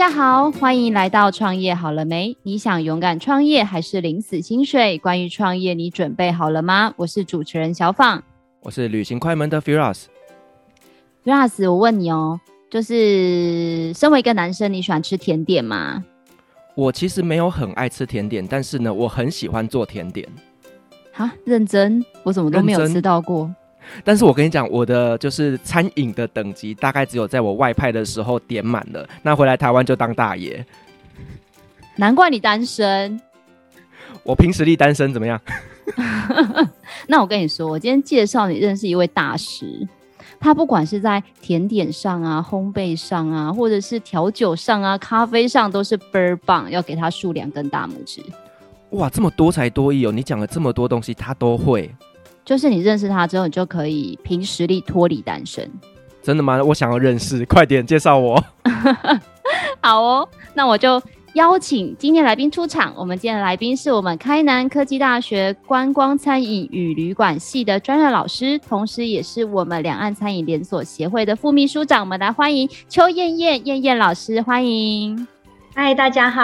大家好，欢迎来到创业好了没？你想勇敢创业还是领死薪水？关于创业，你准备好了吗？我是主持人小放，我是旅行快门的 Firas。Firas，我问你哦，就是身为一个男生，你喜欢吃甜点吗？我其实没有很爱吃甜点，但是呢，我很喜欢做甜点。哈，认真？我怎么都没有吃到过。但是我跟你讲，我的就是餐饮的等级大概只有在我外派的时候点满了，那回来台湾就当大爷。难怪你单身。我凭实力单身怎么样？那我跟你说，我今天介绍你认识一位大师，他不管是在甜点上啊、烘焙上啊，或者是调酒上啊、咖啡上，都是倍儿棒，要给他竖两根大拇指。哇，这么多才多艺哦！你讲了这么多东西，他都会。就是你认识他之后，你就可以凭实力脱离单身。真的吗？我想要认识，快点介绍我。好哦，那我就邀请今天来宾出场。我们今天的来宾是我们开南科技大学观光餐饮与旅馆系的专任老师，同时也是我们两岸餐饮连锁协会的副秘书长。我们来欢迎邱燕燕燕燕老师，欢迎。嗨，大家好，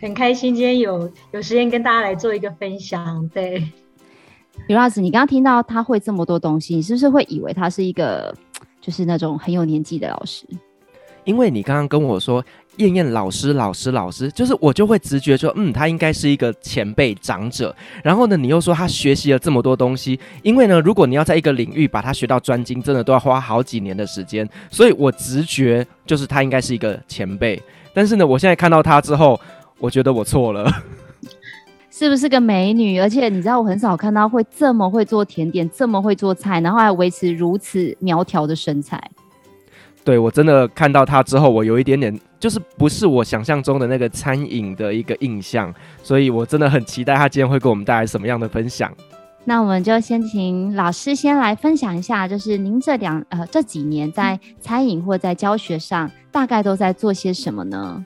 很开心今天有有时间跟大家来做一个分享。对。刘老师，你刚刚听到他会这么多东西，你是不是会以为他是一个就是那种很有年纪的老师？因为你刚刚跟我说燕燕老师，老师，老师，就是我就会直觉说，嗯，他应该是一个前辈长者。然后呢，你又说他学习了这么多东西，因为呢，如果你要在一个领域把它学到专精，真的都要花好几年的时间。所以我直觉就是他应该是一个前辈。但是呢，我现在看到他之后，我觉得我错了。是不是个美女？而且你知道，我很少看到会这么会做甜点，这么会做菜，然后还维持如此苗条的身材。对，我真的看到她之后，我有一点点就是不是我想象中的那个餐饮的一个印象，所以我真的很期待她今天会给我们带来什么样的分享。那我们就先请老师先来分享一下，就是您这两呃这几年在餐饮或在教学上，大概都在做些什么呢？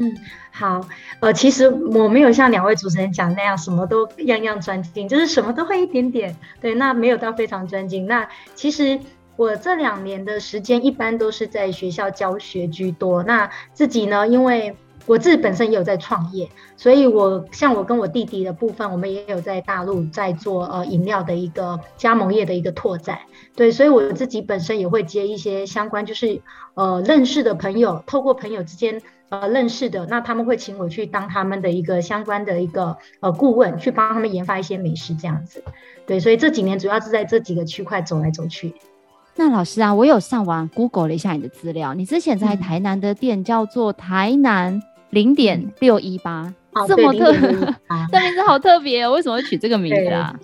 嗯，好，呃，其实我没有像两位主持人讲那样，什么都样样专精，就是什么都会一点点。对，那没有到非常专精。那其实我这两年的时间，一般都是在学校教学居多。那自己呢，因为我自己本身也有在创业，所以我像我跟我弟弟的部分，我们也有在大陆在做呃饮料的一个加盟业的一个拓展。对，所以我自己本身也会接一些相关，就是呃认识的朋友，透过朋友之间。呃，认识的，那他们会请我去当他们的一个相关的一个呃顾问，去帮他们研发一些美食这样子。对，所以这几年主要是在这几个区块走来走去。那老师啊，我有上网 Google 了一下你的资料，你之前在台南的店叫做台南零点六一八，这么特，这名字好特别哦，为什么会取这个名字啊？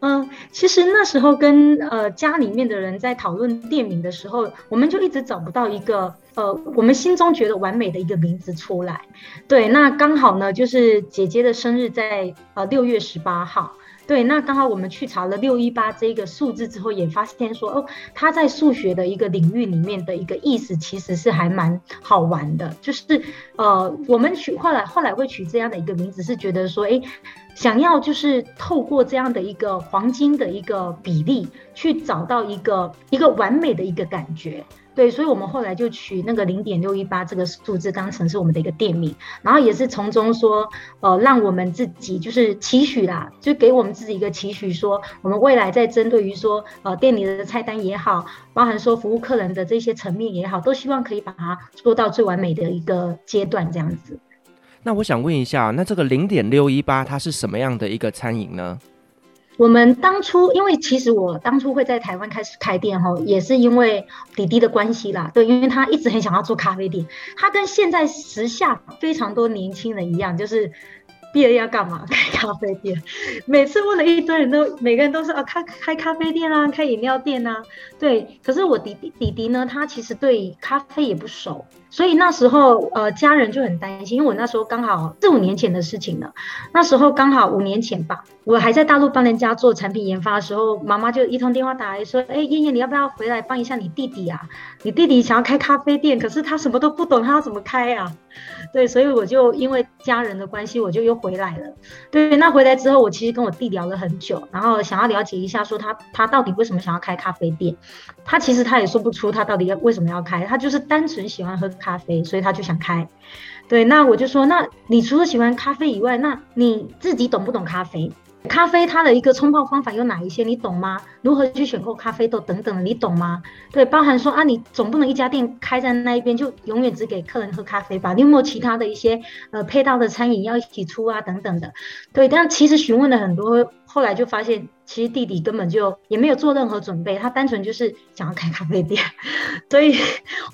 嗯，其实那时候跟呃家里面的人在讨论店名的时候，我们就一直找不到一个呃我们心中觉得完美的一个名字出来。对，那刚好呢，就是姐姐的生日在呃六月十八号。对，那刚好我们去查了六一八这个数字之后，也发现说哦，它在数学的一个领域里面的一个意思其实是还蛮好玩的，就是呃我们取后来后来会取这样的一个名字，是觉得说哎。想要就是透过这样的一个黄金的一个比例，去找到一个一个完美的一个感觉，对，所以我们后来就取那个零点六一八这个数字当成是我们的一个店名，然后也是从中说，呃，让我们自己就是期许啦，就给我们自己一个期许，说我们未来在针对于说，呃，店里的菜单也好，包含说服务客人的这些层面也好，都希望可以把它做到最完美的一个阶段这样子。那我想问一下，那这个零点六一八它是什么样的一个餐饮呢？我们当初，因为其实我当初会在台湾开始开店吼，也是因为弟弟的关系啦。对，因为他一直很想要做咖啡店，他跟现在时下非常多年轻人一样，就是。毕业要干嘛？开咖啡店。每次问了一堆人都，每个人都是啊，开开咖啡店啊，开饮料店啊。对，可是我弟弟弟弟呢，他其实对咖啡也不熟，所以那时候呃，家人就很担心，因为我那时候刚好四五年前的事情了。那时候刚好五年前吧，我还在大陆帮人家做产品研发的时候，妈妈就一通电话打来说：“哎，燕燕，你要不要回来帮一下你弟弟啊？你弟弟想要开咖啡店，可是他什么都不懂，他要怎么开啊？”对，所以我就因为家人的关系，我就又回来了。对，那回来之后，我其实跟我弟聊了很久，然后想要了解一下，说他他到底为什么想要开咖啡店。他其实他也说不出他到底要为什么要开，他就是单纯喜欢喝咖啡，所以他就想开。对，那我就说，那你除了喜欢咖啡以外，那你自己懂不懂咖啡？咖啡它的一个冲泡方法有哪一些？你懂吗？如何去选购咖啡豆等等的，你懂吗？对，包含说啊，你总不能一家店开在那一边就永远只给客人喝咖啡吧？你有没有其他的一些呃配套的餐饮要一起出啊等等的？对，但其实询问了很多，后来就发现。其实弟弟根本就也没有做任何准备，他单纯就是想要开咖啡店，所以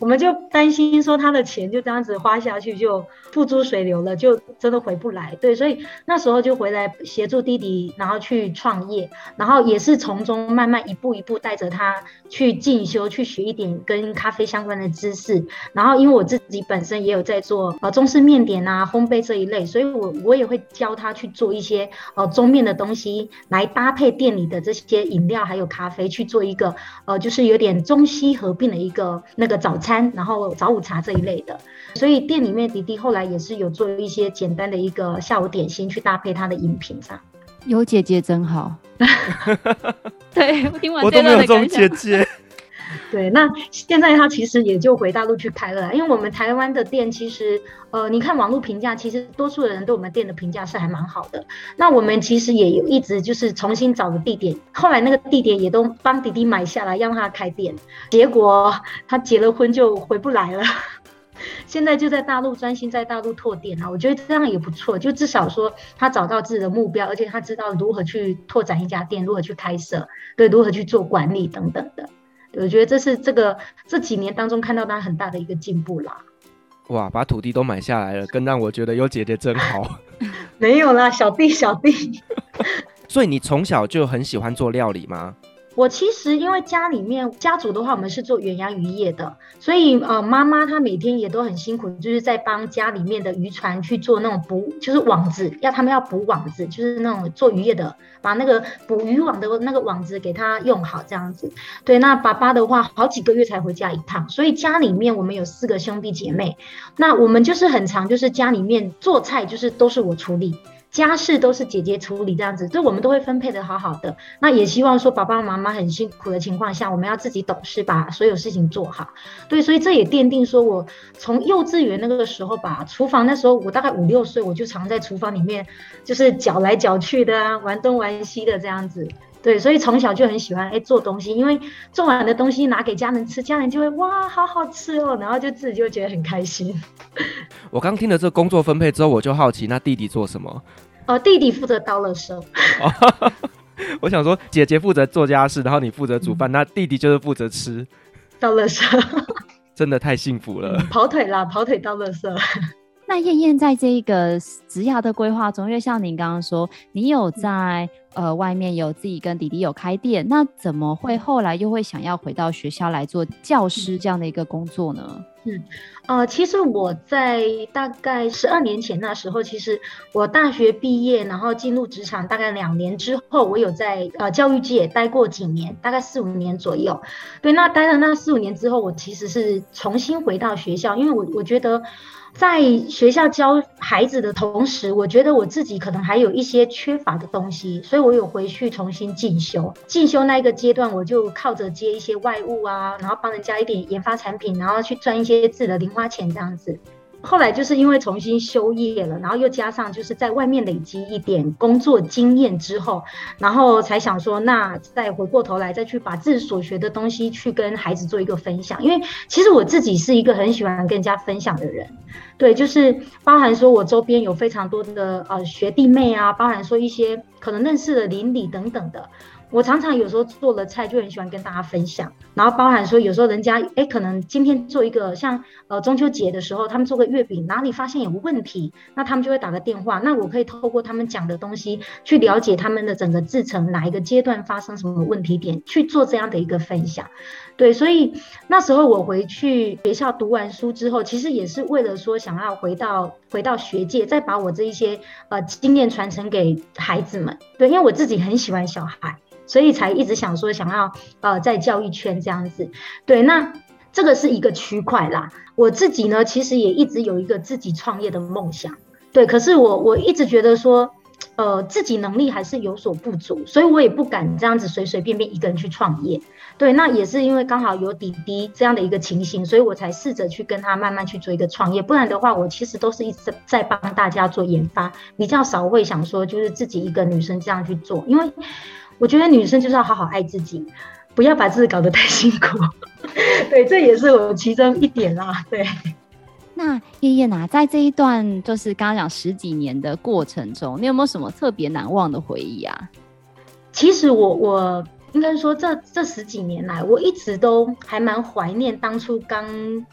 我们就担心说他的钱就这样子花下去就付诸水流了，就真的回不来。对，所以那时候就回来协助弟弟，然后去创业，然后也是从中慢慢一步一步带着他去进修，去学一点跟咖啡相关的知识。然后因为我自己本身也有在做呃中式面点啊、烘焙这一类，所以我我也会教他去做一些呃中面的东西来搭配店里的这些饮料还有咖啡去做一个呃，就是有点中西合并的一个那个早餐，然后早午茶这一类的。所以店里面迪迪后来也是有做一些简单的一个下午点心去搭配他的饮品这样。有姐姐真好。对，我听完我都没有这种姐姐。对，那现在他其实也就回大陆去开了，因为我们台湾的店其实，呃，你看网络评价，其实多数的人对我们店的评价是还蛮好的。那我们其实也有一直就是重新找个地点，后来那个地点也都帮弟弟买下来，让他开店。结果 他结了婚就回不来了，现在就在大陆专心在大陆拓店啊。我觉得这样也不错，就至少说他找到自己的目标，而且他知道如何去拓展一家店，如何去开设，对，如何去做管理等等的。我觉得这是这个这几年当中看到他很大的一个进步啦。哇，把土地都买下来了，更让我觉得有姐姐真好。没有啦，小弟小弟。所以你从小就很喜欢做料理吗？我其实因为家里面家族的话，我们是做远洋渔业的，所以呃妈妈她每天也都很辛苦，就是在帮家里面的渔船去做那种捕，就是网子，要他们要补网子，就是那种做渔业的，把那个捕鱼网的那个网子给他用好这样子。对，那爸爸的话好几个月才回家一趟，所以家里面我们有四个兄弟姐妹，那我们就是很常就是家里面做菜就是都是我处理。家事都是姐姐处理，这样子，对，我们都会分配的好好的。那也希望说，爸爸妈妈很辛苦的情况下，我们要自己懂事，把所有事情做好。对，所以这也奠定说，我从幼稚园那个时候吧，厨房那时候我大概五六岁，我就常在厨房里面，就是搅来搅去的啊，玩东玩西的这样子。对，所以从小就很喜欢哎做东西，因为做完的东西拿给家人吃，家人就会哇，好好吃哦，然后就自己就觉得很开心。我刚听了这个工作分配之后，我就好奇，那弟弟做什么？哦，弟弟负责倒垃圾。我想说，姐姐负责做家事，然后你负责煮饭，嗯、那弟弟就是负责吃倒垃圾。真的太幸福了，跑腿啦，跑腿倒垃圾。那燕燕在这个职涯的规划中，因为像您刚刚说，你有在呃外面有自己跟弟弟有开店，那怎么会后来又会想要回到学校来做教师这样的一个工作呢？嗯，呃，其实我在大概十二年前那时候，其实我大学毕业，然后进入职场大概两年之后，我有在呃教育界待过几年，大概四五年左右。对，那待了那四五年之后，我其实是重新回到学校，因为我我觉得。在学校教孩子的同时，我觉得我自己可能还有一些缺乏的东西，所以我有回去重新进修。进修那一个阶段，我就靠着接一些外务啊，然后帮人家一点研发产品，然后去赚一些自己的零花钱这样子。后来就是因为重新修业了，然后又加上就是在外面累积一点工作经验之后，然后才想说，那再回过头来再去把自己所学的东西去跟孩子做一个分享。因为其实我自己是一个很喜欢跟人家分享的人，对，就是包含说我周边有非常多的呃学弟妹啊，包含说一些可能认识的邻里等等的。我常常有时候做了菜就很喜欢跟大家分享，然后包含说有时候人家哎可能今天做一个像呃中秋节的时候他们做个月饼哪里发现有问题，那他们就会打个电话，那我可以透过他们讲的东西去了解他们的整个制程哪一个阶段发生什么问题点去做这样的一个分享，对，所以那时候我回去学校读完书之后，其实也是为了说想要回到回到学界，再把我这一些呃经验传承给孩子们，对，因为我自己很喜欢小孩。所以才一直想说想要呃在教育圈这样子，对，那这个是一个区块啦。我自己呢，其实也一直有一个自己创业的梦想，对。可是我我一直觉得说，呃，自己能力还是有所不足，所以我也不敢这样子随随便便一个人去创业。对，那也是因为刚好有弟弟这样的一个情形，所以我才试着去跟他慢慢去做一个创业。不然的话，我其实都是一直在帮大家做研发，比较少会想说就是自己一个女生这样去做，因为我觉得女生就是要好好爱自己，不要把自己搞得太辛苦。对，这也是我其中一点啦。对。那曄曄啊，在这一段就是刚刚讲十几年的过程中，你有没有什么特别难忘的回忆啊？其实我我应该说这这十几年来，我一直都还蛮怀念当初刚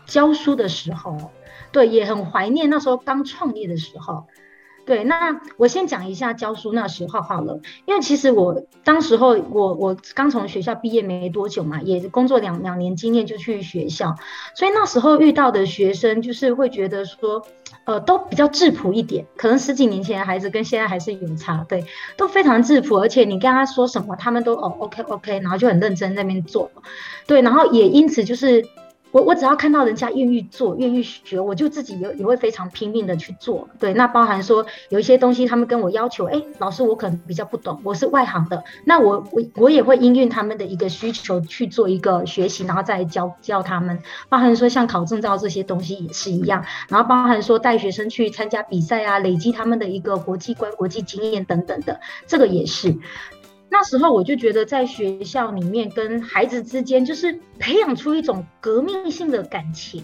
教书的时候，对，也很怀念那时候刚创业的时候。对，那我先讲一下教书那时候好了，因为其实我当时候我我刚从学校毕业没多久嘛，也工作两两年经验就去学校，所以那时候遇到的学生就是会觉得说，呃，都比较质朴一点，可能十几年前的孩子跟现在还是有差，对，都非常质朴，而且你跟他说什么，他们都哦 OK OK，然后就很认真在那边做，对，然后也因此就是。我我只要看到人家愿意做，愿意学，我就自己也也会非常拼命的去做。对，那包含说有一些东西，他们跟我要求，哎，老师我可能比较不懂，我是外行的，那我我我也会因应他们的一个需求去做一个学习，然后再教教他们。包含说像考证照这些东西也是一样，然后包含说带学生去参加比赛啊，累积他们的一个国际观、国际经验等等的，这个也是。那时候我就觉得，在学校里面跟孩子之间，就是培养出一种革命性的感情，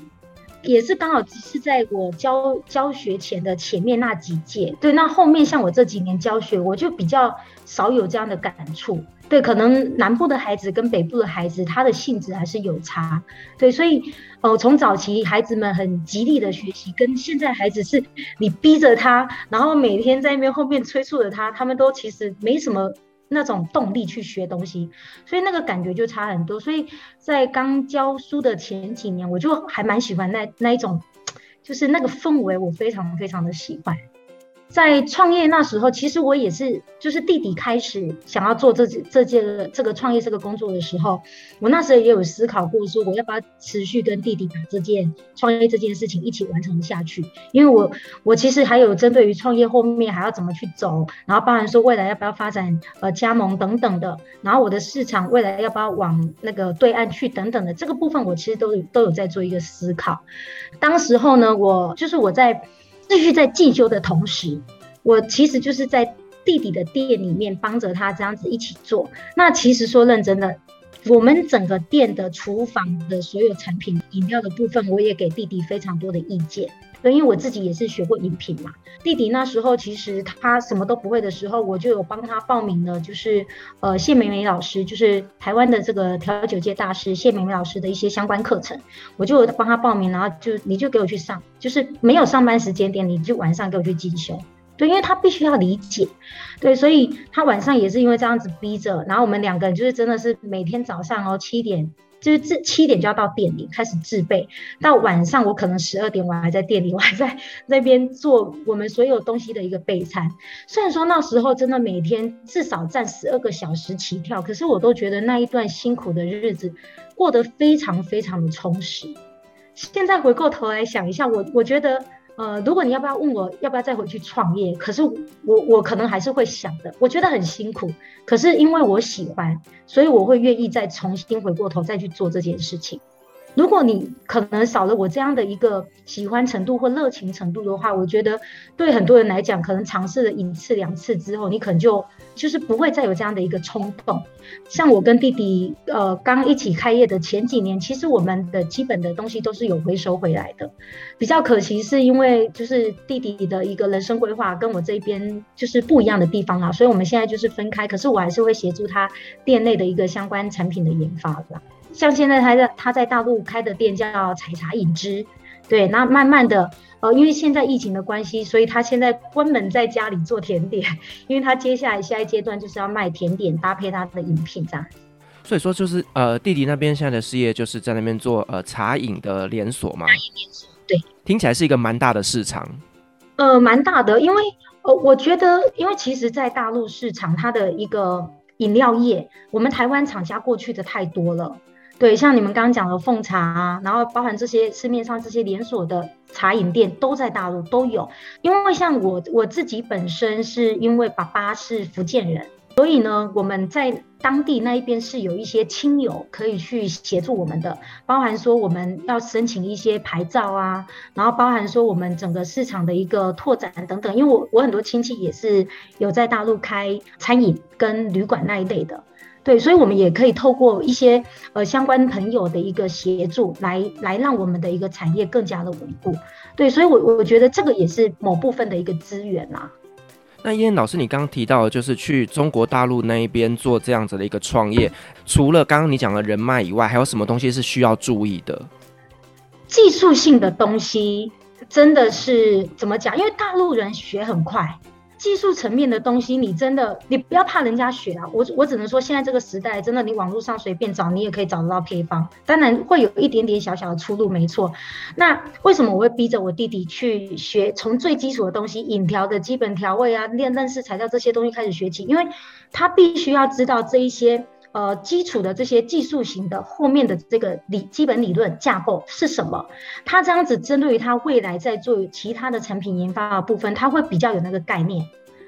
也是刚好是在我教教学前的前面那几届。对，那后面像我这几年教学，我就比较少有这样的感触。对，可能南部的孩子跟北部的孩子，他的性质还是有差。对，所以呃，从早期孩子们很极力的学习，跟现在孩子是你逼着他，然后每天在那边后面催促着他，他们都其实没什么。那种动力去学东西，所以那个感觉就差很多。所以在刚教书的前几年，我就还蛮喜欢那那一种，就是那个氛围，我非常非常的喜欢。在创业那时候，其实我也是，就是弟弟开始想要做这这件这个创业这个工作的时候，我那时候也有思考过，说我要不要持续跟弟弟把这件创业这件事情一起完成下去。因为我我其实还有针对于创业后面还要怎么去走，然后包含说未来要不要发展呃加盟等等的，然后我的市场未来要不要往那个对岸去等等的这个部分，我其实都都有在做一个思考。当时候呢，我就是我在。继续在进修的同时，我其实就是在弟弟的店里面帮着他这样子一起做。那其实说认真的，我们整个店的厨房的所有产品、饮料的部分，我也给弟弟非常多的意见。因为我自己也是学过饮品嘛。弟弟那时候其实他什么都不会的时候，我就有帮他报名了，就是呃谢美美老师，就是台湾的这个调酒界大师谢美美老师的一些相关课程，我就帮他报名，然后就你就给我去上，就是没有上班时间点，你就晚上给我去进修。对，因为他必须要理解，对，所以他晚上也是因为这样子逼着，然后我们两个人就是真的是每天早上哦七点。就是这七点就要到店里开始制备，到晚上我可能十二点我还在店里，我还在那边做我们所有东西的一个备餐。虽然说那时候真的每天至少站十二个小时起跳，可是我都觉得那一段辛苦的日子过得非常非常的充实。现在回过头来想一下，我我觉得。呃，如果你要不要问我要不要再回去创业？可是我我可能还是会想的，我觉得很辛苦，可是因为我喜欢，所以我会愿意再重新回过头再去做这件事情。如果你可能少了我这样的一个喜欢程度或热情程度的话，我觉得对很多人来讲，可能尝试了一次两次之后，你可能就就是不会再有这样的一个冲动。像我跟弟弟呃刚一起开业的前几年，其实我们的基本的东西都是有回收回来的。比较可惜是因为就是弟弟的一个人生规划跟我这边就是不一样的地方啊，所以我们现在就是分开。可是我还是会协助他店内的一个相关产品的研发的。像现在他在他在大陆开的店叫采茶饮之，对，那慢慢的，呃，因为现在疫情的关系，所以他现在关门在家里做甜点，因为他接下来下一阶段就是要卖甜点搭配他的饮品这样。所以说就是呃弟弟那边现在的事业就是在那边做呃茶饮的连锁嘛。茶饮连锁，对，听起来是一个蛮大的市场。呃，蛮大的，因为呃我觉得，因为其实在大陆市场它的一个饮料业，我们台湾厂家过去的太多了。对，像你们刚刚讲的奉茶啊，然后包含这些市面上这些连锁的茶饮店都在大陆都有。因为像我我自己本身是因为爸爸是福建人，所以呢，我们在当地那一边是有一些亲友可以去协助我们的，包含说我们要申请一些牌照啊，然后包含说我们整个市场的一个拓展等等。因为我我很多亲戚也是有在大陆开餐饮跟旅馆那一类的。对，所以我们也可以透过一些呃相关朋友的一个协助来，来来让我们的一个产业更加的稳固。对，所以我我觉得这个也是某部分的一个资源啦。那燕燕老师，你刚刚提到的就是去中国大陆那一边做这样子的一个创业，除了刚刚你讲的人脉以外，还有什么东西是需要注意的？技术性的东西真的是怎么讲？因为大陆人学很快。技术层面的东西，你真的你不要怕人家学啊！我我只能说，现在这个时代，真的你网络上随便找，你也可以找得到配方。当然会有一点点小小的出路，没错。那为什么我会逼着我弟弟去学，从最基础的东西，引调的基本调味啊，练认识材料这些东西开始学起？因为他必须要知道这一些。呃，基础的这些技术型的后面的这个理基本理论架构是什么？他这样子针对于他未来在做其他的产品研发的部分，他会比较有那个概念，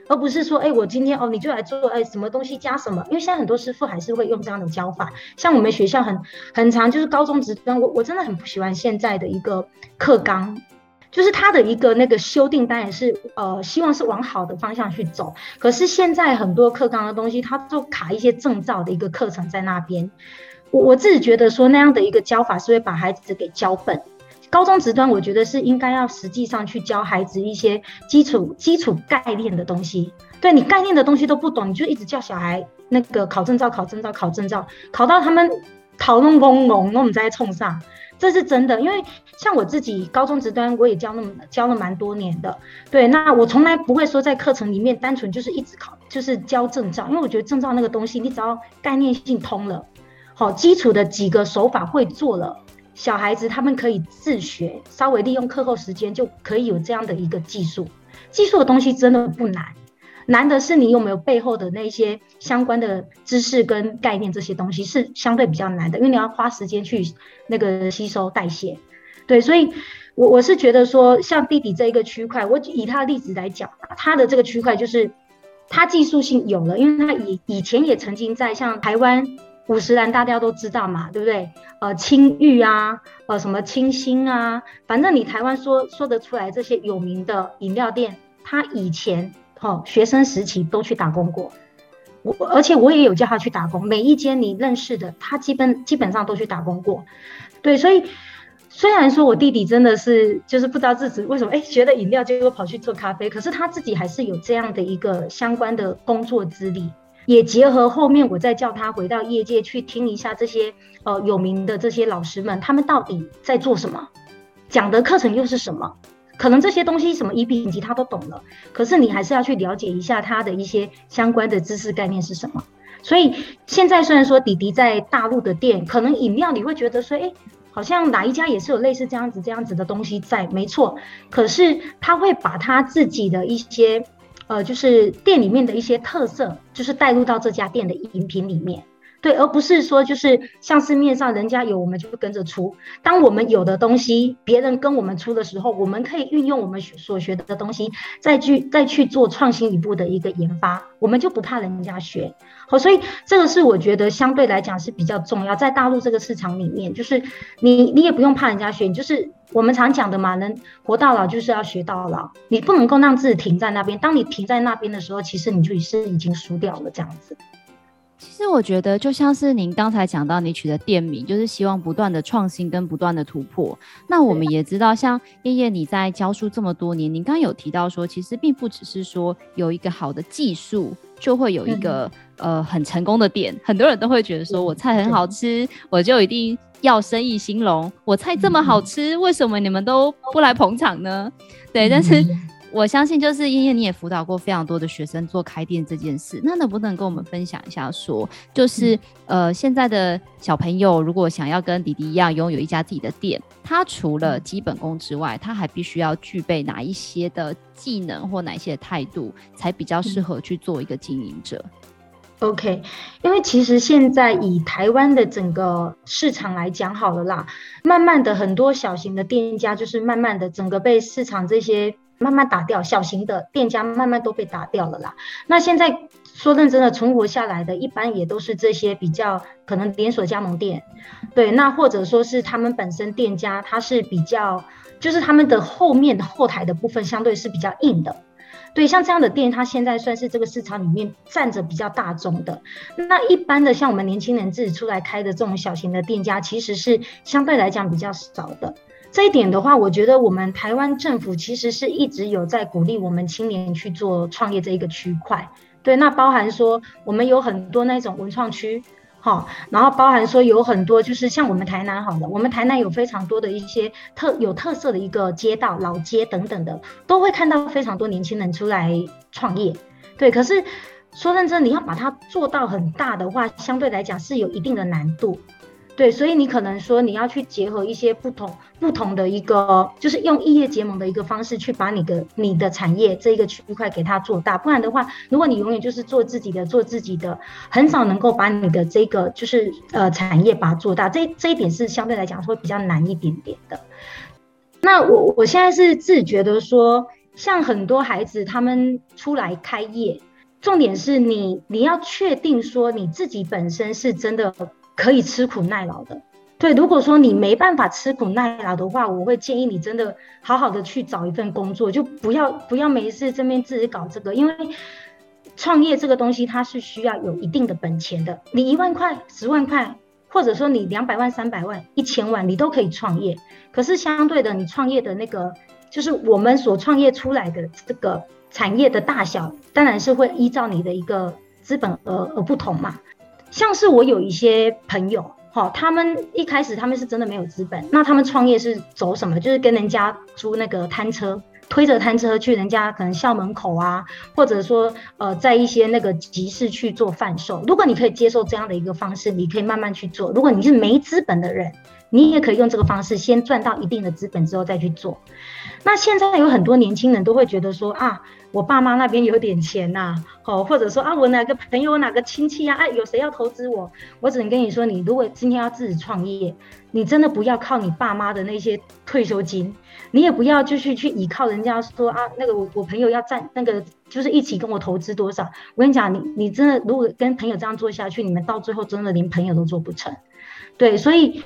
而不是说，哎，我今天哦，你就来做，哎，什么东西加什么？因为现在很多师傅还是会用这样的教法，像我们学校很很长，就是高中职专，我我真的很不喜欢现在的一个课纲。就是他的一个那个修订，当然是呃，希望是往好的方向去走。可是现在很多课纲的东西，它就卡一些证照的一个课程在那边。我我自己觉得说那样的一个教法是会把孩子给教笨。高中职端，我觉得是应该要实际上去教孩子一些基础基础概念的东西。对，你概念的东西都不懂，你就一直叫小孩那个考证照、考证照、考证照，考到他们讨论懵懵，我们再冲上。这是真的，因为像我自己高中职端，我也教那么教了蛮多年的。对，那我从来不会说在课程里面单纯就是一直考，就是教证照，因为我觉得证照那个东西，你只要概念性通了，好，基础的几个手法会做了，小孩子他们可以自学，稍微利用课后时间就可以有这样的一个技术。技术的东西真的不难。难的是你有没有背后的那些相关的知识跟概念，这些东西是相对比较难的，因为你要花时间去那个吸收代谢。对，所以我我是觉得说，像弟弟这一个区块，我以他的例子来讲，他的这个区块就是他技术性有了，因为他以以前也曾经在像台湾五十岚大家都知道嘛，对不对？呃，青玉啊，呃，什么清新啊，反正你台湾说说得出来这些有名的饮料店，他以前。好，学生时期都去打工过，我而且我也有叫他去打工，每一间你认识的，他基本基本上都去打工过。对，所以虽然说我弟弟真的是就是不知道自己为什么哎学了饮料结果跑去做咖啡，可是他自己还是有这样的一个相关的工作资历，也结合后面我再叫他回到业界去听一下这些呃有名的这些老师们，他们到底在做什么，讲的课程又是什么。可能这些东西什么一品级他都懂了，可是你还是要去了解一下他的一些相关的知识概念是什么。所以现在虽然说弟弟在大陆的店，可能饮料你会觉得说，哎，好像哪一家也是有类似这样子这样子的东西在，没错。可是他会把他自己的一些，呃，就是店里面的一些特色，就是带入到这家店的饮品里面。对，而不是说就是像市面上人家有，我们就会跟着出。当我们有的东西，别人跟我们出的时候，我们可以运用我们所学的东西，再去再去做创新一步的一个研发，我们就不怕人家学。好，所以这个是我觉得相对来讲是比较重要，在大陆这个市场里面，就是你你也不用怕人家学，就是我们常讲的嘛，能活到老就是要学到老，你不能够让自己停在那边。当你停在那边的时候，其实你就是已经输掉了这样子。其实我觉得，就像是您刚才讲到，你取的店名就是希望不断的创新跟不断的突破。那我们也知道，像燕燕你在教书这么多年，您刚刚有提到说，其实并不只是说有一个好的技术就会有一个、嗯、呃很成功的店。很多人都会觉得说，我菜很好吃，我就一定要生意兴隆。我菜这么好吃，为什么你们都不来捧场呢？对，但是。我相信，就是燕燕，你也辅导过非常多的学生做开店这件事。那能不能跟我们分享一下说，说就是、嗯、呃，现在的小朋友如果想要跟迪迪一样拥有一家自己的店，他除了基本功之外，他还必须要具备哪一些的技能或哪一些的态度，才比较适合去做一个经营者？OK，因为其实现在以台湾的整个市场来讲好了啦，慢慢的很多小型的店家就是慢慢的整个被市场这些慢慢打掉，小型的店家慢慢都被打掉了啦。那现在说认真的存活下来的，一般也都是这些比较可能连锁加盟店，对，那或者说是他们本身店家，他是比较就是他们的后面后台的部分相对是比较硬的。对，像这样的店，它现在算是这个市场里面占着比较大众的。那一般的像我们年轻人自己出来开的这种小型的店家，其实是相对来讲比较少的。这一点的话，我觉得我们台湾政府其实是一直有在鼓励我们青年去做创业这一个区块。对，那包含说我们有很多那种文创区。哈，然后包含说有很多，就是像我们台南好了，我们台南有非常多的一些特有特色的一个街道、老街等等的，都会看到非常多年轻人出来创业。对，可是说认真，你要把它做到很大的话，相对来讲是有一定的难度。对，所以你可能说你要去结合一些不同不同的一个，就是用异业结盟的一个方式去把你的你的产业这一个区块给它做大，不然的话，如果你永远就是做自己的做自己的，很少能够把你的这个就是呃产业把它做大，这这一点是相对来讲会比较难一点点的。那我我现在是自觉得说，像很多孩子他们出来开业，重点是你你要确定说你自己本身是真的。可以吃苦耐劳的，对。如果说你没办法吃苦耐劳的话，我会建议你真的好好的去找一份工作，就不要不要没事这边自己搞这个，因为创业这个东西它是需要有一定的本钱的。你一万块、十万块，或者说你两百万、三百万、一千万，你都可以创业。可是相对的，你创业的那个就是我们所创业出来的这个产业的大小，当然是会依照你的一个资本而而不同嘛。像是我有一些朋友，哈，他们一开始他们是真的没有资本，那他们创业是走什么？就是跟人家租那个摊车，推着摊车去人家可能校门口啊，或者说呃，在一些那个集市去做贩售。如果你可以接受这样的一个方式，你可以慢慢去做。如果你是没资本的人，你也可以用这个方式先赚到一定的资本之后再去做。那现在有很多年轻人都会觉得说啊。我爸妈那边有点钱呐，哦，或者说啊，我哪个朋友、哪个亲戚啊，哎，有谁要投资我？我只能跟你说，你如果今天要自己创业，你真的不要靠你爸妈的那些退休金，你也不要就是去依靠人家说啊，那个我我朋友要占那个，就是一起跟我投资多少。我跟你讲，你你真的如果跟朋友这样做下去，你们到最后真的连朋友都做不成。对，所以。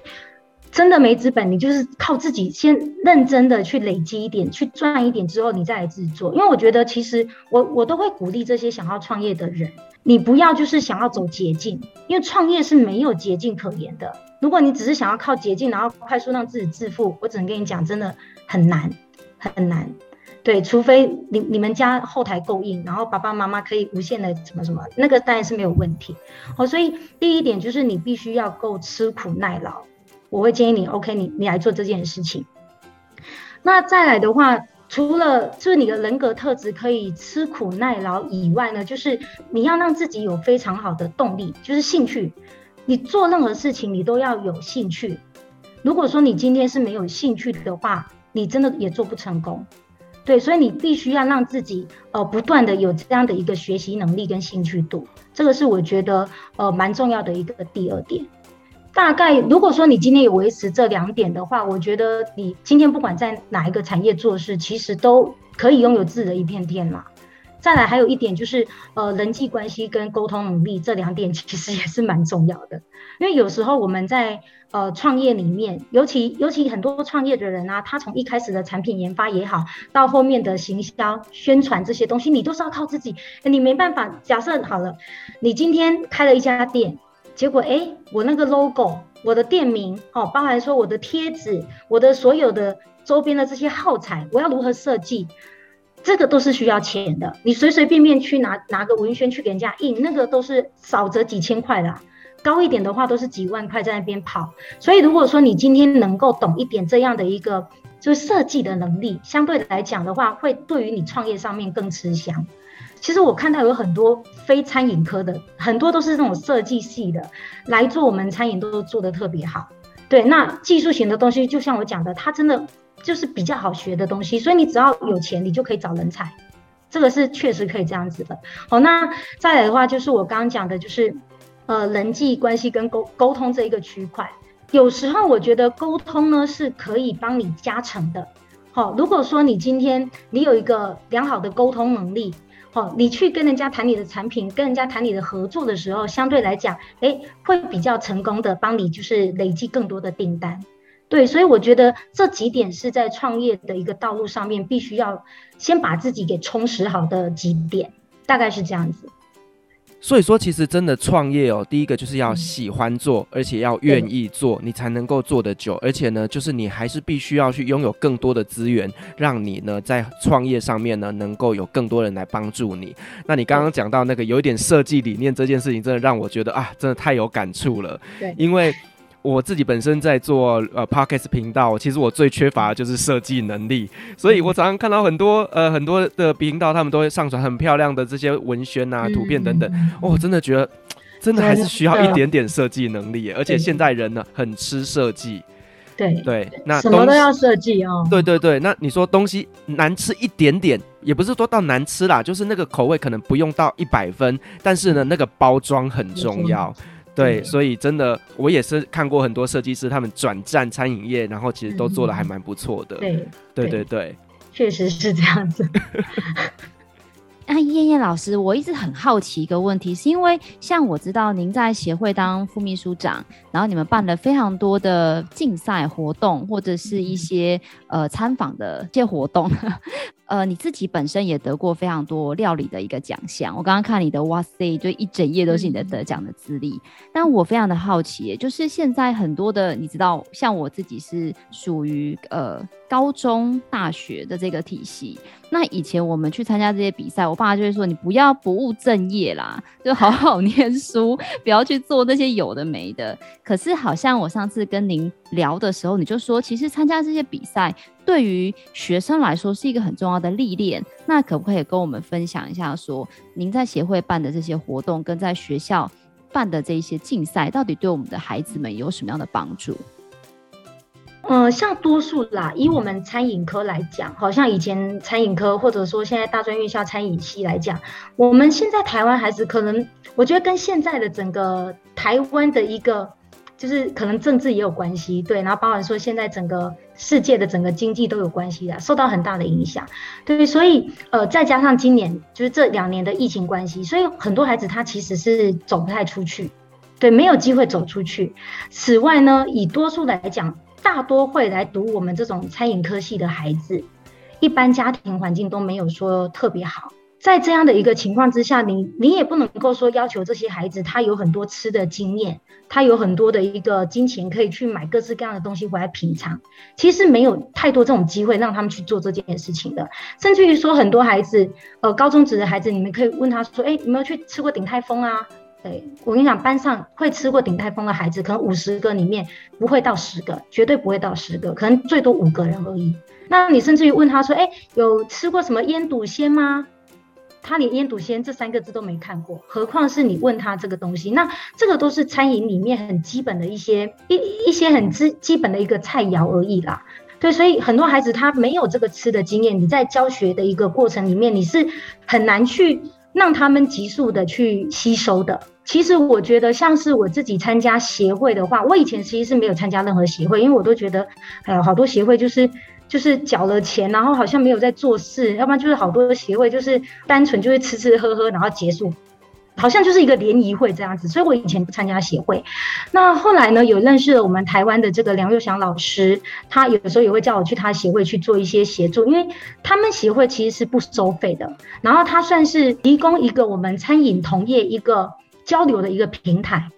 真的没资本，你就是靠自己先认真的去累积一点，去赚一点之后，你再来自己做。因为我觉得，其实我我都会鼓励这些想要创业的人，你不要就是想要走捷径，因为创业是没有捷径可言的。如果你只是想要靠捷径，然后快速让自己致富，我只能跟你讲，真的很难很难。对，除非你你们家后台够硬，然后爸爸妈妈可以无限的什么什么，那个当然是没有问题。好，所以第一点就是你必须要够吃苦耐劳。我会建议你，OK，你你来做这件事情。那再来的话，除了就是你的人格特质可以吃苦耐劳以外呢，就是你要让自己有非常好的动力，就是兴趣。你做任何事情，你都要有兴趣。如果说你今天是没有兴趣的话，你真的也做不成功。对，所以你必须要让自己呃不断的有这样的一个学习能力跟兴趣度，这个是我觉得呃蛮重要的一个第二点。大概如果说你今天有维持这两点的话，我觉得你今天不管在哪一个产业做事，其实都可以拥有自己的一片天嘛。再来还有一点就是，呃，人际关系跟沟通能力这两点 其实也是蛮重要的。因为有时候我们在呃创业里面，尤其尤其很多创业的人啊，他从一开始的产品研发也好，到后面的行销宣传这些东西，你都是要靠自己。你没办法，假设好了，你今天开了一家店。结果哎，我那个 logo，我的店名，哦，包含说我的贴纸，我的所有的周边的这些耗材，我要如何设计，这个都是需要钱的。你随随便便去拿拿个文宣去给人家印，那个都是少则几千块的，高一点的话都是几万块在那边跑。所以如果说你今天能够懂一点这样的一个就是设计的能力，相对来讲的话，会对于你创业上面更吃香。其实我看到有很多非餐饮科的，很多都是这种设计系的来做我们餐饮，都做得特别好。对，那技术型的东西，就像我讲的，它真的就是比较好学的东西，所以你只要有钱，你就可以找人才。这个是确实可以这样子的。好，那再来的话，就是我刚刚讲的，就是呃人际关系跟沟沟通这一个区块，有时候我觉得沟通呢是可以帮你加成的。好，如果说你今天你有一个良好的沟通能力，哦，你去跟人家谈你的产品，跟人家谈你的合作的时候，相对来讲，诶，会比较成功的帮你就是累积更多的订单。对，所以我觉得这几点是在创业的一个道路上面，必须要先把自己给充实好的几点，大概是这样子。所以说，其实真的创业哦，第一个就是要喜欢做，嗯、而且要愿意做，你才能够做得久。而且呢，就是你还是必须要去拥有更多的资源，让你呢在创业上面呢能够有更多人来帮助你。那你刚刚讲到那个有一点设计理念这件事情，真的让我觉得啊，真的太有感触了。对，因为。我自己本身在做呃 Podcast 频道，其实我最缺乏的就是设计能力，所以我常常看到很多呃很多的频道，他们都会上传很漂亮的这些文宣啊、图片等等，哦，我真的觉得真的还是需要一点点设计能力，而且现在人呢很吃设计，对对，那什么都要设计哦，对对对，那你说东西难吃一点点，也不是说到难吃啦，就是那个口味可能不用到一百分，但是呢那个包装很重要。对，所以真的，我也是看过很多设计师，他们转战餐饮业，然后其实都做的还蛮不错的。对，对对对，确实是这样子。那燕燕老师，我一直很好奇一个问题，是因为像我知道您在协会当副秘书长，然后你们办了非常多的竞赛活动，或者是一些呃参访的一些活动。呃，你自己本身也得过非常多料理的一个奖项。我刚刚看你的，哇塞，就一整页都是你的得奖的资历。但我非常的好奇，就是现在很多的，你知道，像我自己是属于呃高中、大学的这个体系。那以前我们去参加这些比赛，我爸就会说：“你不要不务正业啦，就好好 念书，不要去做那些有的没的。”可是好像我上次跟您聊的时候，你就说，其实参加这些比赛。对于学生来说是一个很重要的历练，那可不可以跟我们分享一下说，您在协会办的这些活动，跟在学校办的这一些竞赛，到底对我们的孩子们有什么样的帮助？呃，像多数啦，以我们餐饮科来讲，好像以前餐饮科，或者说现在大专院校餐饮系来讲，我们现在台湾孩子可能，我觉得跟现在的整个台湾的一个。就是可能政治也有关系，对，然后包含说现在整个世界的整个经济都有关系的，受到很大的影响，对，所以呃再加上今年就是这两年的疫情关系，所以很多孩子他其实是走不太出去，对，没有机会走出去。此外呢，以多数来讲，大多会来读我们这种餐饮科系的孩子，一般家庭环境都没有说特别好。在这样的一个情况之下，你你也不能够说要求这些孩子他有很多吃的经验，他有很多的一个金钱可以去买各式各样的东西回来品尝。其实没有太多这种机会让他们去做这件事情的。甚至于说很多孩子，呃，高中职的孩子，你们可以问他说：“哎，有没有去吃过鼎泰丰啊？”对，我跟你讲，班上会吃过鼎泰丰的孩子，可能五十个里面不会到十个，绝对不会到十个，可能最多五个人而已。那你甚至于问他说：“哎，有吃过什么腌笃鲜吗？”他连腌笃鲜这三个字都没看过，何况是你问他这个东西？那这个都是餐饮里面很基本的一些一一些很基基本的一个菜肴而已啦。对，所以很多孩子他没有这个吃的经验，你在教学的一个过程里面，你是很难去让他们急速的去吸收的。其实我觉得，像是我自己参加协会的话，我以前其实是没有参加任何协会，因为我都觉得，哎呀，好多协会就是。就是缴了钱，然后好像没有在做事，要不然就是好多协会就是单纯就是吃吃喝喝，然后结束，好像就是一个联谊会这样子。所以我以前不参加协会，那后来呢，有认识了我们台湾的这个梁佑祥老师，他有的时候也会叫我去他协会去做一些协助，因为他们协会其实是不收费的，然后他算是提供一个我们餐饮同业一个交流的一个平台。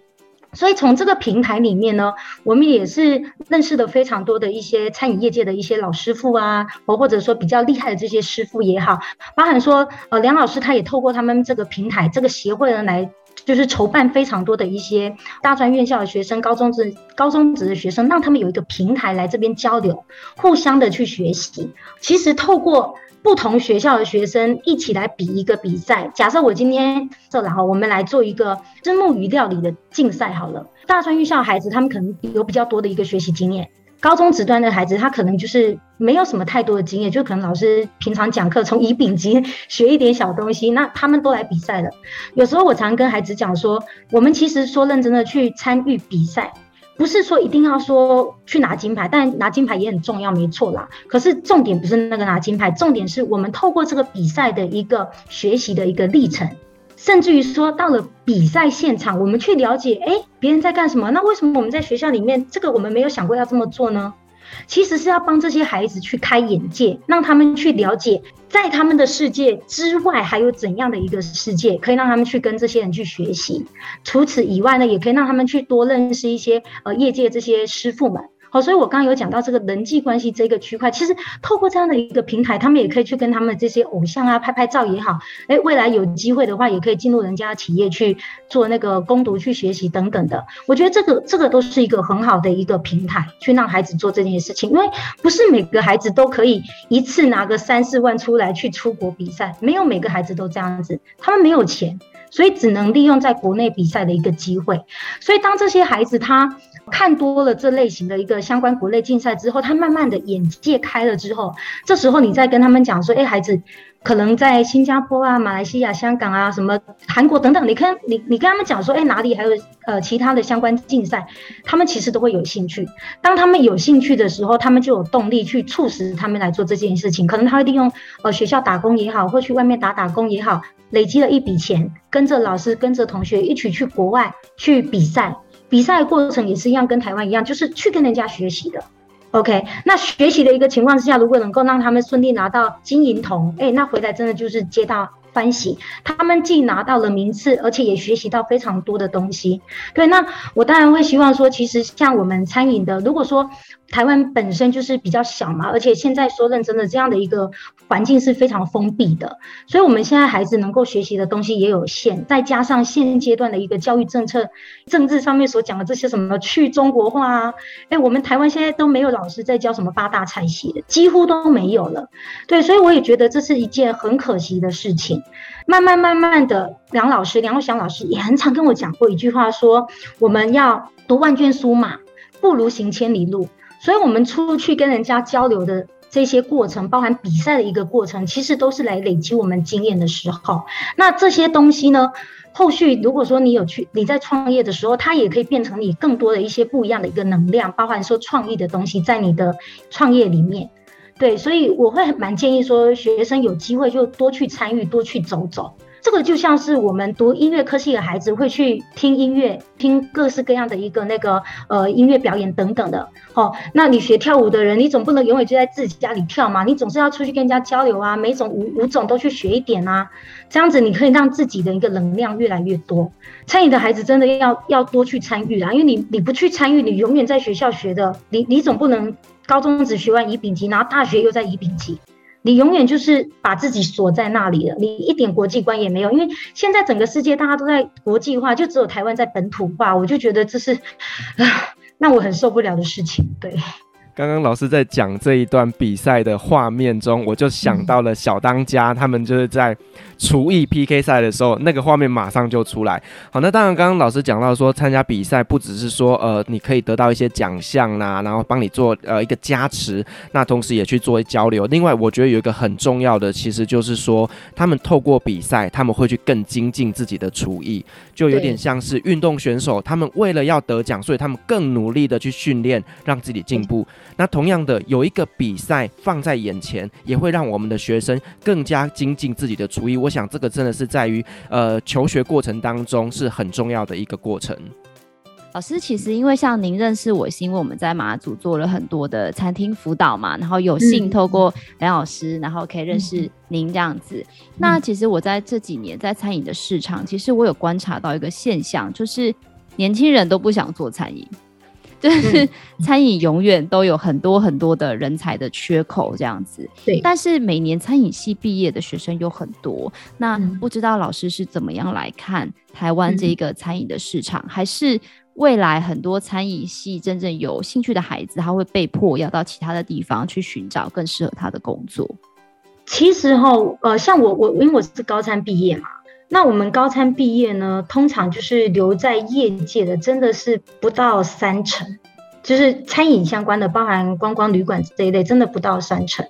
所以从这个平台里面呢，我们也是认识了非常多的一些餐饮业界的一些老师傅啊，或或者说比较厉害的这些师傅也好，包含说呃梁老师他也透过他们这个平台这个协会呢来，就是筹办非常多的一些大专院校的学生、高中职高中职的学生，让他们有一个平台来这边交流，互相的去学习。其实透过。不同学校的学生一起来比一个比赛。假设我今天这然后我们来做一个虱目鱼料理的竞赛好了。大专院校孩子他们可能有比较多的一个学习经验，高中职端的孩子，他可能就是没有什么太多的经验，就可能老师平常讲课从乙丙级学一点小东西，那他们都来比赛了。有时候我常跟孩子讲说，我们其实说认真的去参与比赛，不是说一定要说去拿金牌，但拿金牌也很重要，没错啦。可是重点不是那个拿金牌，重点是我们透过这个比赛的一个学习的一个历程。甚至于说，到了比赛现场，我们去了解，哎，别人在干什么？那为什么我们在学校里面，这个我们没有想过要这么做呢？其实是要帮这些孩子去开眼界，让他们去了解，在他们的世界之外，还有怎样的一个世界，可以让他们去跟这些人去学习。除此以外呢，也可以让他们去多认识一些呃业界这些师傅们。好，所以我刚刚有讲到这个人际关系这个区块，其实透过这样的一个平台，他们也可以去跟他们这些偶像啊拍拍照也好，哎，未来有机会的话，也可以进入人家企业去做那个攻读去学习等等的。我觉得这个这个都是一个很好的一个平台，去让孩子做这件事情，因为不是每个孩子都可以一次拿个三四万出来去出国比赛，没有每个孩子都这样子，他们没有钱，所以只能利用在国内比赛的一个机会。所以当这些孩子他。看多了这类型的一个相关国内竞赛之后，他慢慢的眼界开了之后，这时候你再跟他们讲说，哎，孩子，可能在新加坡啊、马来西亚、香港啊、什么韩国等等，你看你你跟他们讲说，哎，哪里还有呃其他的相关竞赛，他们其实都会有兴趣。当他们有兴趣的时候，他们就有动力去促使他们来做这件事情。可能他会利用呃学校打工也好，或去外面打打工也好，累积了一笔钱，跟着老师、跟着同学一起去国外去比赛。比赛过程也是一样，跟台湾一样，就是去跟人家学习的。OK，那学习的一个情况之下，如果能够让他们顺利拿到金银铜，哎，那回来真的就是皆大欢喜。他们既拿到了名次，而且也学习到非常多的东西。对，那我当然会希望说，其实像我们餐饮的，如果说。台湾本身就是比较小嘛，而且现在说认真的，这样的一个环境是非常封闭的，所以我们现在孩子能够学习的东西也有限，再加上现阶段的一个教育政策、政治上面所讲的这些什么去中国化啊，哎，我们台湾现在都没有老师在教什么八大菜系，几乎都没有了。对，所以我也觉得这是一件很可惜的事情。慢慢慢慢的，梁老师、梁陆祥老师也很常跟我讲过一句话，说我们要读万卷书嘛，不如行千里路。所以，我们出去跟人家交流的这些过程，包含比赛的一个过程，其实都是来累积我们经验的时候。那这些东西呢，后续如果说你有去，你在创业的时候，它也可以变成你更多的一些不一样的一个能量，包含说创意的东西在你的创业里面。对，所以我会蛮建议说，学生有机会就多去参与，多去走走。这个就像是我们读音乐科系的孩子会去听音乐，听各式各样的一个那个呃音乐表演等等的。哦，那你学跳舞的人，你总不能永远就在自己家里跳嘛，你总是要出去跟人家交流啊，每种舞舞种都去学一点啊，这样子你可以让自己的一个能量越来越多。餐饮的孩子真的要要多去参与啊，因为你你不去参与，你永远在学校学的，你你总不能高中只学完乙丙级，然后大学又在乙丙级。你永远就是把自己锁在那里了，你一点国际观也没有，因为现在整个世界大家都在国际化，就只有台湾在本土化，我就觉得这是，啊，让我很受不了的事情，对。刚刚老师在讲这一段比赛的画面中，我就想到了小当家，他们就是在厨艺 PK 赛的时候，那个画面马上就出来。好，那当然，刚刚老师讲到说，参加比赛不只是说，呃，你可以得到一些奖项呐，然后帮你做呃一个加持，那同时也去做交流。另外，我觉得有一个很重要的，其实就是说，他们透过比赛，他们会去更精进自己的厨艺，就有点像是运动选手，他们为了要得奖，所以他们更努力的去训练，让自己进步。那同样的，有一个比赛放在眼前，也会让我们的学生更加精进自己的厨艺。我想这个真的是在于呃求学过程当中是很重要的一个过程。老师，其实因为像您认识我，是因为我们在马祖做了很多的餐厅辅导嘛，然后有幸透过梁老师，然后可以认识您这样子。那其实我在这几年在餐饮的市场，其实我有观察到一个现象，就是年轻人都不想做餐饮。就是餐饮永远都有很多很多的人才的缺口这样子，对。但是每年餐饮系毕业的学生有很多，那不知道老师是怎么样来看台湾这个餐饮的市场，还是未来很多餐饮系真正有兴趣的孩子，他会被迫要到其他的地方去寻找更适合他的工作？其实哈，呃，像我我因为我是高三毕业嘛。那我们高餐毕业呢，通常就是留在业界的，真的是不到三成。就是餐饮相关的，包含观光旅馆这一类，真的不到三成。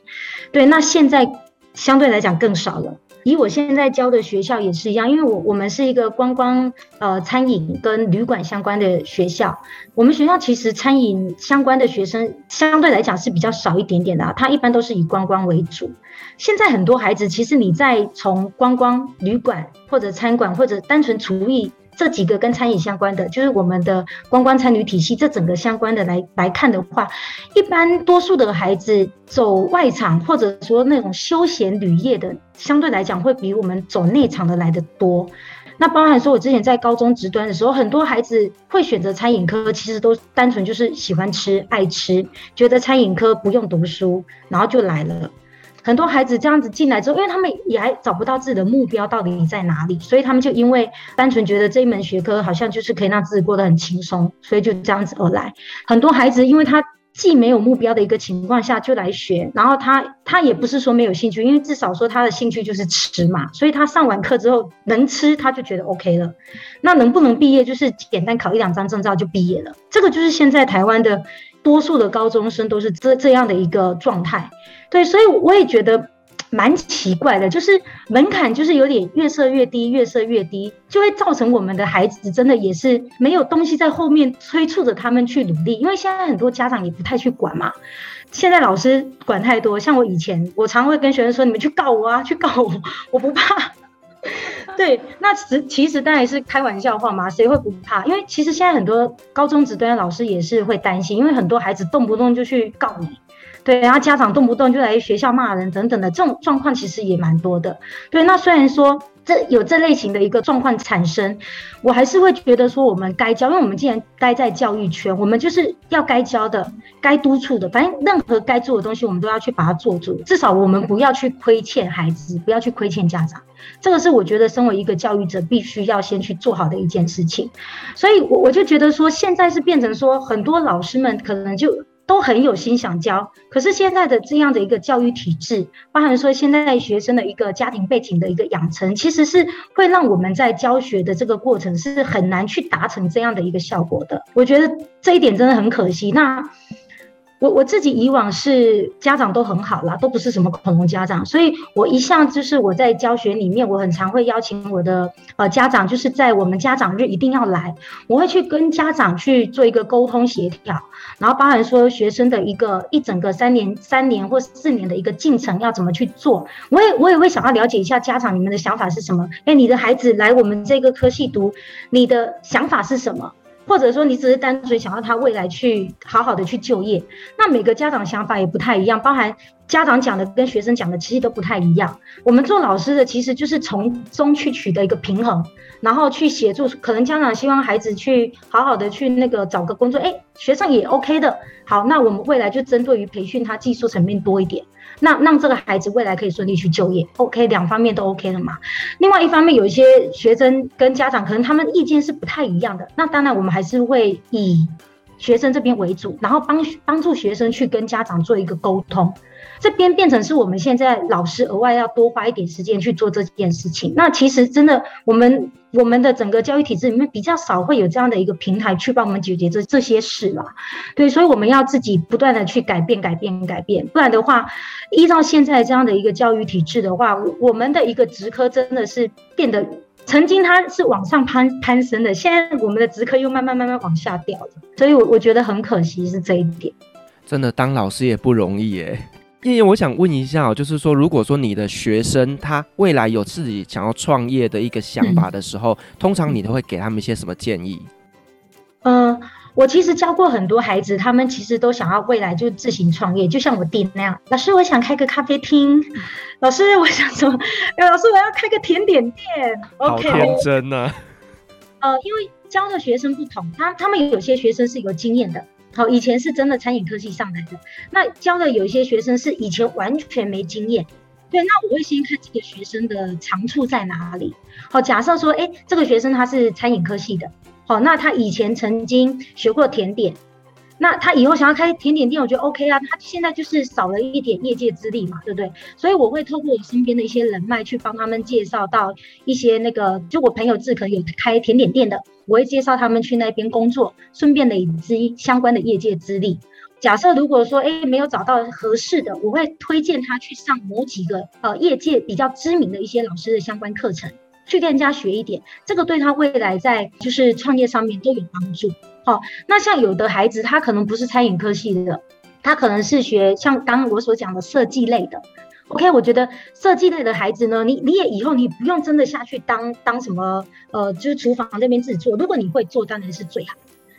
对，那现在相对来讲更少了。以我现在教的学校也是一样，因为我我们是一个观光呃餐饮跟旅馆相关的学校，我们学校其实餐饮相关的学生相对来讲是比较少一点点的啊，它一般都是以观光为主。现在很多孩子，其实你在从观光旅馆或者餐馆或者单纯厨艺。这几个跟餐饮相关的，就是我们的观光餐旅体系，这整个相关的来来看的话，一般多数的孩子走外场或者说那种休闲旅业的，相对来讲会比我们走内场的来得多。那包含说，我之前在高中职端的时候，很多孩子会选择餐饮科，其实都单纯就是喜欢吃、爱吃，觉得餐饮科不用读书，然后就来了。很多孩子这样子进来之后，因为他们也还找不到自己的目标到底在哪里，所以他们就因为单纯觉得这一门学科好像就是可以让自己过得很轻松，所以就这样子而来。很多孩子因为他既没有目标的一个情况下就来学，然后他他也不是说没有兴趣，因为至少说他的兴趣就是吃嘛，所以他上完课之后能吃他就觉得 OK 了。那能不能毕业就是简单考一两张证照就毕业了，这个就是现在台湾的。多数的高中生都是这这样的一个状态，对，所以我也觉得蛮奇怪的，就是门槛就是有点越设越低，越设越低，就会造成我们的孩子真的也是没有东西在后面催促着他们去努力，因为现在很多家长也不太去管嘛，现在老师管太多，像我以前，我常会跟学生说，你们去告我啊，去告我，我不怕。对，那其其实当然是开玩笑话嘛，谁会不怕？因为其实现在很多高中职端的老师也是会担心，因为很多孩子动不动就去告你，对，然后家长动不动就来学校骂人等等的，这种状况其实也蛮多的。对，那虽然说。这有这类型的一个状况产生，我还是会觉得说我们该教，因为我们既然待在教育圈，我们就是要该教的、该督促的，反正任何该做的东西，我们都要去把它做足。至少我们不要去亏欠孩子，不要去亏欠家长。这个是我觉得身为一个教育者必须要先去做好的一件事情。所以，我我就觉得说，现在是变成说，很多老师们可能就。都很有心想教，可是现在的这样的一个教育体制，包含说现在学生的一个家庭背景的一个养成，其实是会让我们在教学的这个过程是很难去达成这样的一个效果的。我觉得这一点真的很可惜。那。我我自己以往是家长都很好啦，都不是什么恐龙家长，所以我一向就是我在教学里面，我很常会邀请我的呃家长，就是在我们家长日一定要来，我会去跟家长去做一个沟通协调，然后包含说学生的一个一整个三年三年或四年的一个进程要怎么去做，我也我也会想要了解一下家长你们的想法是什么，哎，你的孩子来我们这个科系读，你的想法是什么？或者说你只是单纯想要他未来去好好的去就业，那每个家长想法也不太一样，包含家长讲的跟学生讲的其实都不太一样。我们做老师的其实就是从中去取得一个平衡，然后去协助。可能家长希望孩子去好好的去那个找个工作，哎，学生也 OK 的。好，那我们未来就针对于培训他技术层面多一点。那让这个孩子未来可以顺利去就业，OK，两方面都 OK 了嘛。另外一方面，有一些学生跟家长可能他们意见是不太一样的，那当然我们还是会以学生这边为主，然后帮帮助学生去跟家长做一个沟通。这边变成是我们现在老师额外要多花一点时间去做这件事情。那其实真的，我们我们的整个教育体制里面比较少会有这样的一个平台去帮我们解决这这些事啦。对，所以我们要自己不断的去改变、改变、改变。不然的话，依照现在这样的一个教育体制的话，我们的一个职科真的是变得，曾经它是往上攀攀升的，现在我们的职科又慢慢慢慢往下掉的。所以我我觉得很可惜是这一点。真的当老师也不容易耶。燕燕，我想问一下，就是说，如果说你的学生他未来有自己想要创业的一个想法的时候，嗯、通常你都会给他们一些什么建议？嗯、呃，我其实教过很多孩子，他们其实都想要未来就自行创业，就像我弟那样。老师，我想开个咖啡厅。老师，我想说，哎，老师，我要开个甜点店。OK，天真啊。呃，因为教的学生不同，他他们有些学生是有经验的。好，以前是真的餐饮科系上来的，那教的有一些学生是以前完全没经验，对，那我会先看这个学生的长处在哪里。好，假设说，哎，这个学生他是餐饮科系的，好，那他以前曾经学过甜点，那他以后想要开甜点店，我觉得 OK 啊。他现在就是少了一点业界资历嘛，对不对？所以我会透过我身边的一些人脉去帮他们介绍到一些那个，就我朋友自可有开甜点店的，我会介绍他们去那边工作，顺便累积相关的业界资历。假设如果说哎没有找到合适的，我会推荐他去上某几个呃业界比较知名的一些老师的相关课程，去跟人家学一点，这个对他未来在就是创业上面都有帮助。好，那像有的孩子他可能不是餐饮科系的，他可能是学像刚刚我所讲的设计类的。OK，我觉得设计类的孩子呢，你你也以后你不用真的下去当当什么呃，就是厨房那边自己做，如果你会做，当然是最好。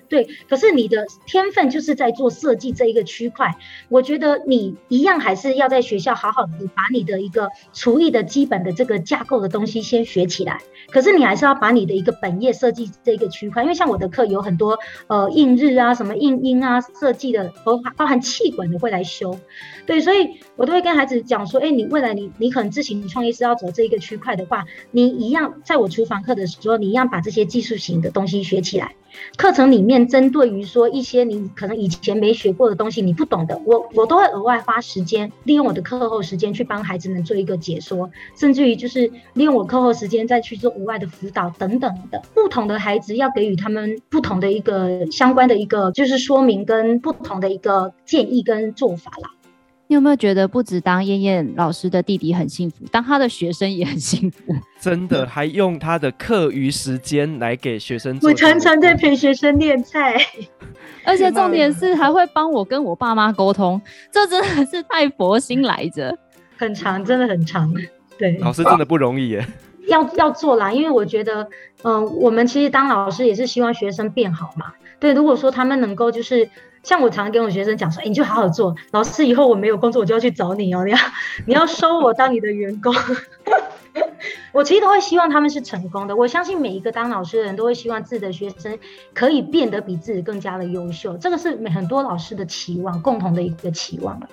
对，可是你的天分就是在做设计这一个区块，我觉得你一样还是要在学校好好的把你的一个厨艺的基本的这个架构的东西先学起来。可是你还是要把你的一个本业设计这一个区块，因为像我的课有很多呃印日啊、什么印音啊、设计的，包含包含气管的会来修。对，所以我都会跟孩子讲说，哎，你未来你你可能自行创业是要走这一个区块的话，你一样在我厨房课的时候，你一样把这些技术型的东西学起来。课程里面针对于说一些你可能以前没学过的东西，你不懂的，我我都会额外花时间，利用我的课后时间去帮孩子们做一个解说，甚至于就是利用我课后时间再去做额外的辅导等等的。不同的孩子要给予他们不同的一个相关的一个就是说明跟不同的一个建议跟做法啦。你有没有觉得不止当燕燕老师的弟弟很幸福，当他的学生也很幸福？真的，还用他的课余时间来给学生做。我常常在陪学生练菜，而且重点是还会帮我跟我爸妈沟通，这真的是太佛心来着。很长，真的很长。对，老师真的不容易耶。要要做啦，因为我觉得，嗯、呃，我们其实当老师也是希望学生变好嘛。对，如果说他们能够就是。像我常常跟我学生讲说，哎，你就好好做，老师以后我没有工作，我就要去找你哦，你要你要收我当你的员工。我其实都会希望他们是成功的。我相信每一个当老师的人都会希望自己的学生可以变得比自己更加的优秀，这个是很多老师的期望，共同的一个期望吧。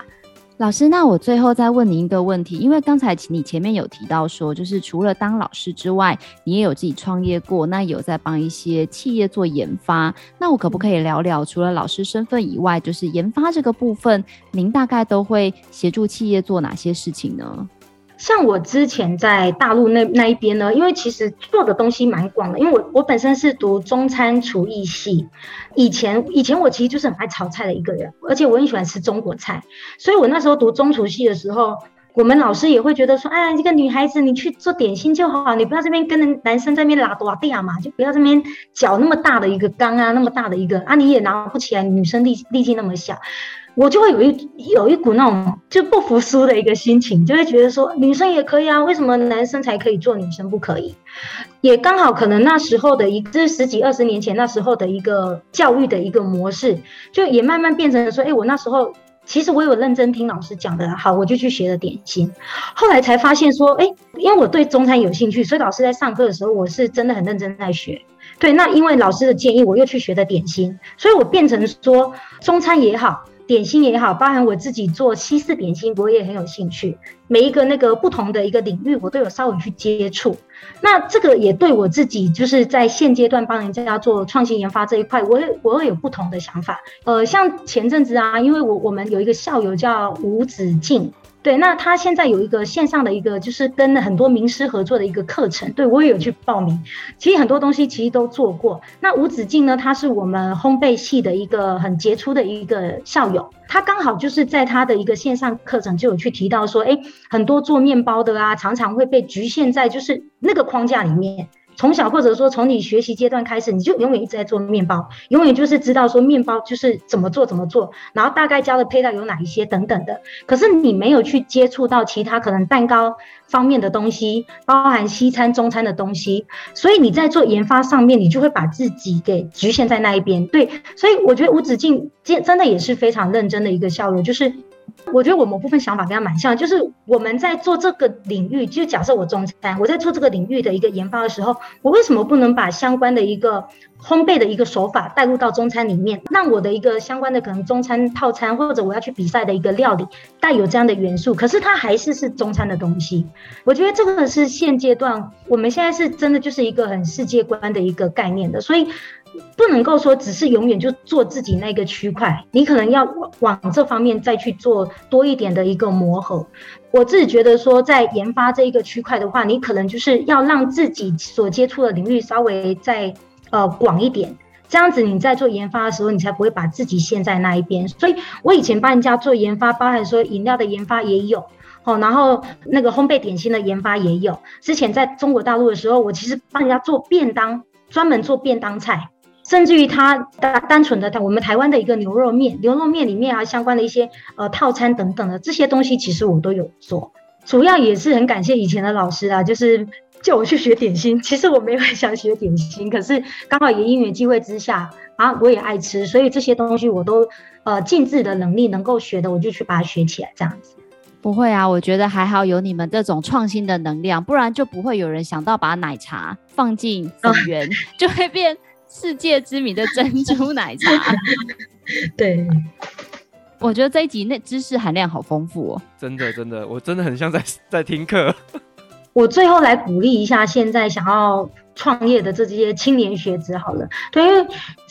老师，那我最后再问您一个问题，因为刚才你前面有提到说，就是除了当老师之外，你也有自己创业过，那有在帮一些企业做研发。那我可不可以聊聊，除了老师身份以外，就是研发这个部分，您大概都会协助企业做哪些事情呢？像我之前在大陆那那一边呢，因为其实做的东西蛮广的，因为我我本身是读中餐厨艺系，以前以前我其实就是很爱炒菜的一个人，而且我很喜欢吃中国菜，所以我那时候读中厨系的时候，我们老师也会觉得说，哎，这个女孩子你去做点心就好，你不要这边跟人男生在那边拉多地啊嘛，就不要这边搅那么大的一个缸啊，那么大的一个啊，你也拿不起来，女生力力气那么小。我就会有一有一股那种就不服输的一个心情，就会觉得说女生也可以啊，为什么男生才可以做，女生不可以？也刚好可能那时候的一个，这十几二十年前那时候的一个教育的一个模式，就也慢慢变成了说，哎，我那时候其实我有认真听老师讲的，好，我就去学了点心，后来才发现说，哎，因为我对中餐有兴趣，所以老师在上课的时候，我是真的很认真在学。对，那因为老师的建议，我又去学的点心，所以我变成说中餐也好。点心也好，包含我自己做西式点心，我也很有兴趣。每一个那个不同的一个领域，我都有稍微去接触。那这个也对我自己，就是在现阶段帮人家做创新研发这一块，我会我会有不同的想法。呃，像前阵子啊，因为我我们有一个校友叫吴子敬。对，那他现在有一个线上的一个，就是跟很多名师合作的一个课程，对，我也有去报名。其实很多东西其实都做过。那吴子敬呢，他是我们烘焙系的一个很杰出的一个校友，他刚好就是在他的一个线上课程就有去提到说，哎，很多做面包的啊，常常会被局限在就是那个框架里面。从小或者说从你学习阶段开始，你就永远一直在做面包，永远就是知道说面包就是怎么做怎么做，然后大概加的配料有哪一些等等的。可是你没有去接触到其他可能蛋糕方面的东西，包含西餐、中餐的东西，所以你在做研发上面，你就会把自己给局限在那一边。对，所以我觉得吴子敬真的也是非常认真的一个校友，就是。我觉得我某部分想法跟他蛮像，就是我们在做这个领域，就假设我中餐，我在做这个领域的一个研发的时候，我为什么不能把相关的一个烘焙的一个手法带入到中餐里面，让我的一个相关的可能中餐套餐或者我要去比赛的一个料理带有这样的元素，可是它还是是中餐的东西。我觉得这个是现阶段我们现在是真的就是一个很世界观的一个概念的，所以不能够说只是永远就做自己那个区块，你可能要往这方面再去做多一点的一个磨合。我自己觉得说，在研发这一个区块的话，你可能就是要让自己所接触的领域稍微再。呃，广一点，这样子你在做研发的时候，你才不会把自己陷在那一边。所以我以前帮人家做研发，包含说饮料的研发也有，哦，然后那个烘焙点心的研发也有。之前在中国大陆的时候，我其实帮人家做便当，专门做便当菜，甚至于他单单纯的我们台湾的一个牛肉面，牛肉面里面啊相关的一些呃套餐等等的这些东西，其实我都有做。主要也是很感谢以前的老师啊，就是。叫我去学点心，其实我没有很想学点心，可是刚好也因缘机会之下啊，我也爱吃，所以这些东西我都呃尽自己的能力能够学的，我就去把它学起来，这样子。不会啊，我觉得还好有你们这种创新的能量，不然就不会有人想到把奶茶放进粉圆，就会变世界知名的珍珠奶茶。对，我觉得这一集那知识含量好丰富哦，真的真的，我真的很像在在听课。我最后来鼓励一下现在想要创业的这些青年学子好了，对，因为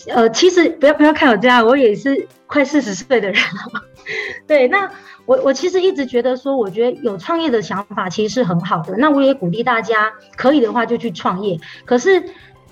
呃，其实不要不要看我这样，我也是快四十岁的人了。对，那我我其实一直觉得说，我觉得有创业的想法其实是很好的。那我也鼓励大家可以的话就去创业，可是。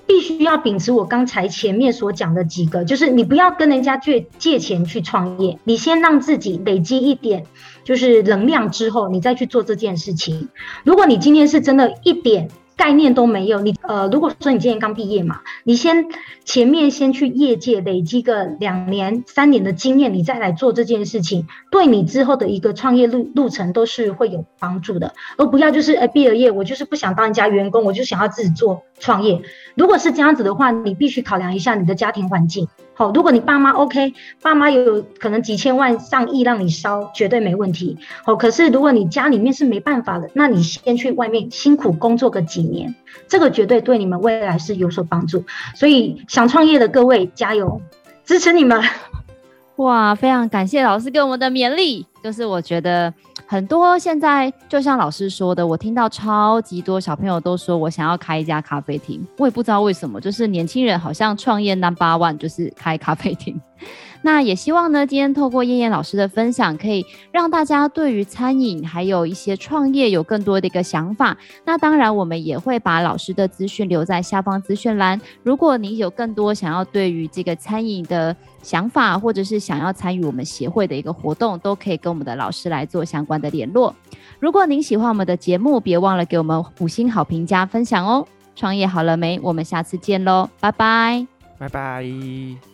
必须要秉持我刚才前面所讲的几个，就是你不要跟人家借借钱去创业，你先让自己累积一点就是能量之后，你再去做这件事情。如果你今天是真的一点。概念都没有，你呃，如果说你今年刚毕业嘛，你先前面先去业界累积个两年、三年的经验，你再来做这件事情，对你之后的一个创业路路程都是会有帮助的，而不要就是呃毕了业，我就是不想当人家员工，我就想要自己做创业。如果是这样子的话，你必须考量一下你的家庭环境。好，如果你爸妈 OK，爸妈有可能几千万、上亿让你烧，绝对没问题。好，可是如果你家里面是没办法的，那你先去外面辛苦工作个几年，这个绝对对你们未来是有所帮助。所以想创业的各位加油，支持你们！哇，非常感谢老师给我们的勉励，就是我觉得。很多现在就像老师说的，我听到超级多小朋友都说我想要开一家咖啡厅，我也不知道为什么，就是年轻人好像创业 number one 就是开咖啡厅。那也希望呢，今天透过燕燕老师的分享，可以让大家对于餐饮还有一些创业有更多的一个想法。那当然，我们也会把老师的资讯留在下方资讯栏。如果你有更多想要对于这个餐饮的想法，或者是想要参与我们协会的一个活动，都可以跟我们的老师来做相关的联络。如果您喜欢我们的节目，别忘了给我们五星好评加分享哦。创业好了没？我们下次见喽，拜拜，拜拜。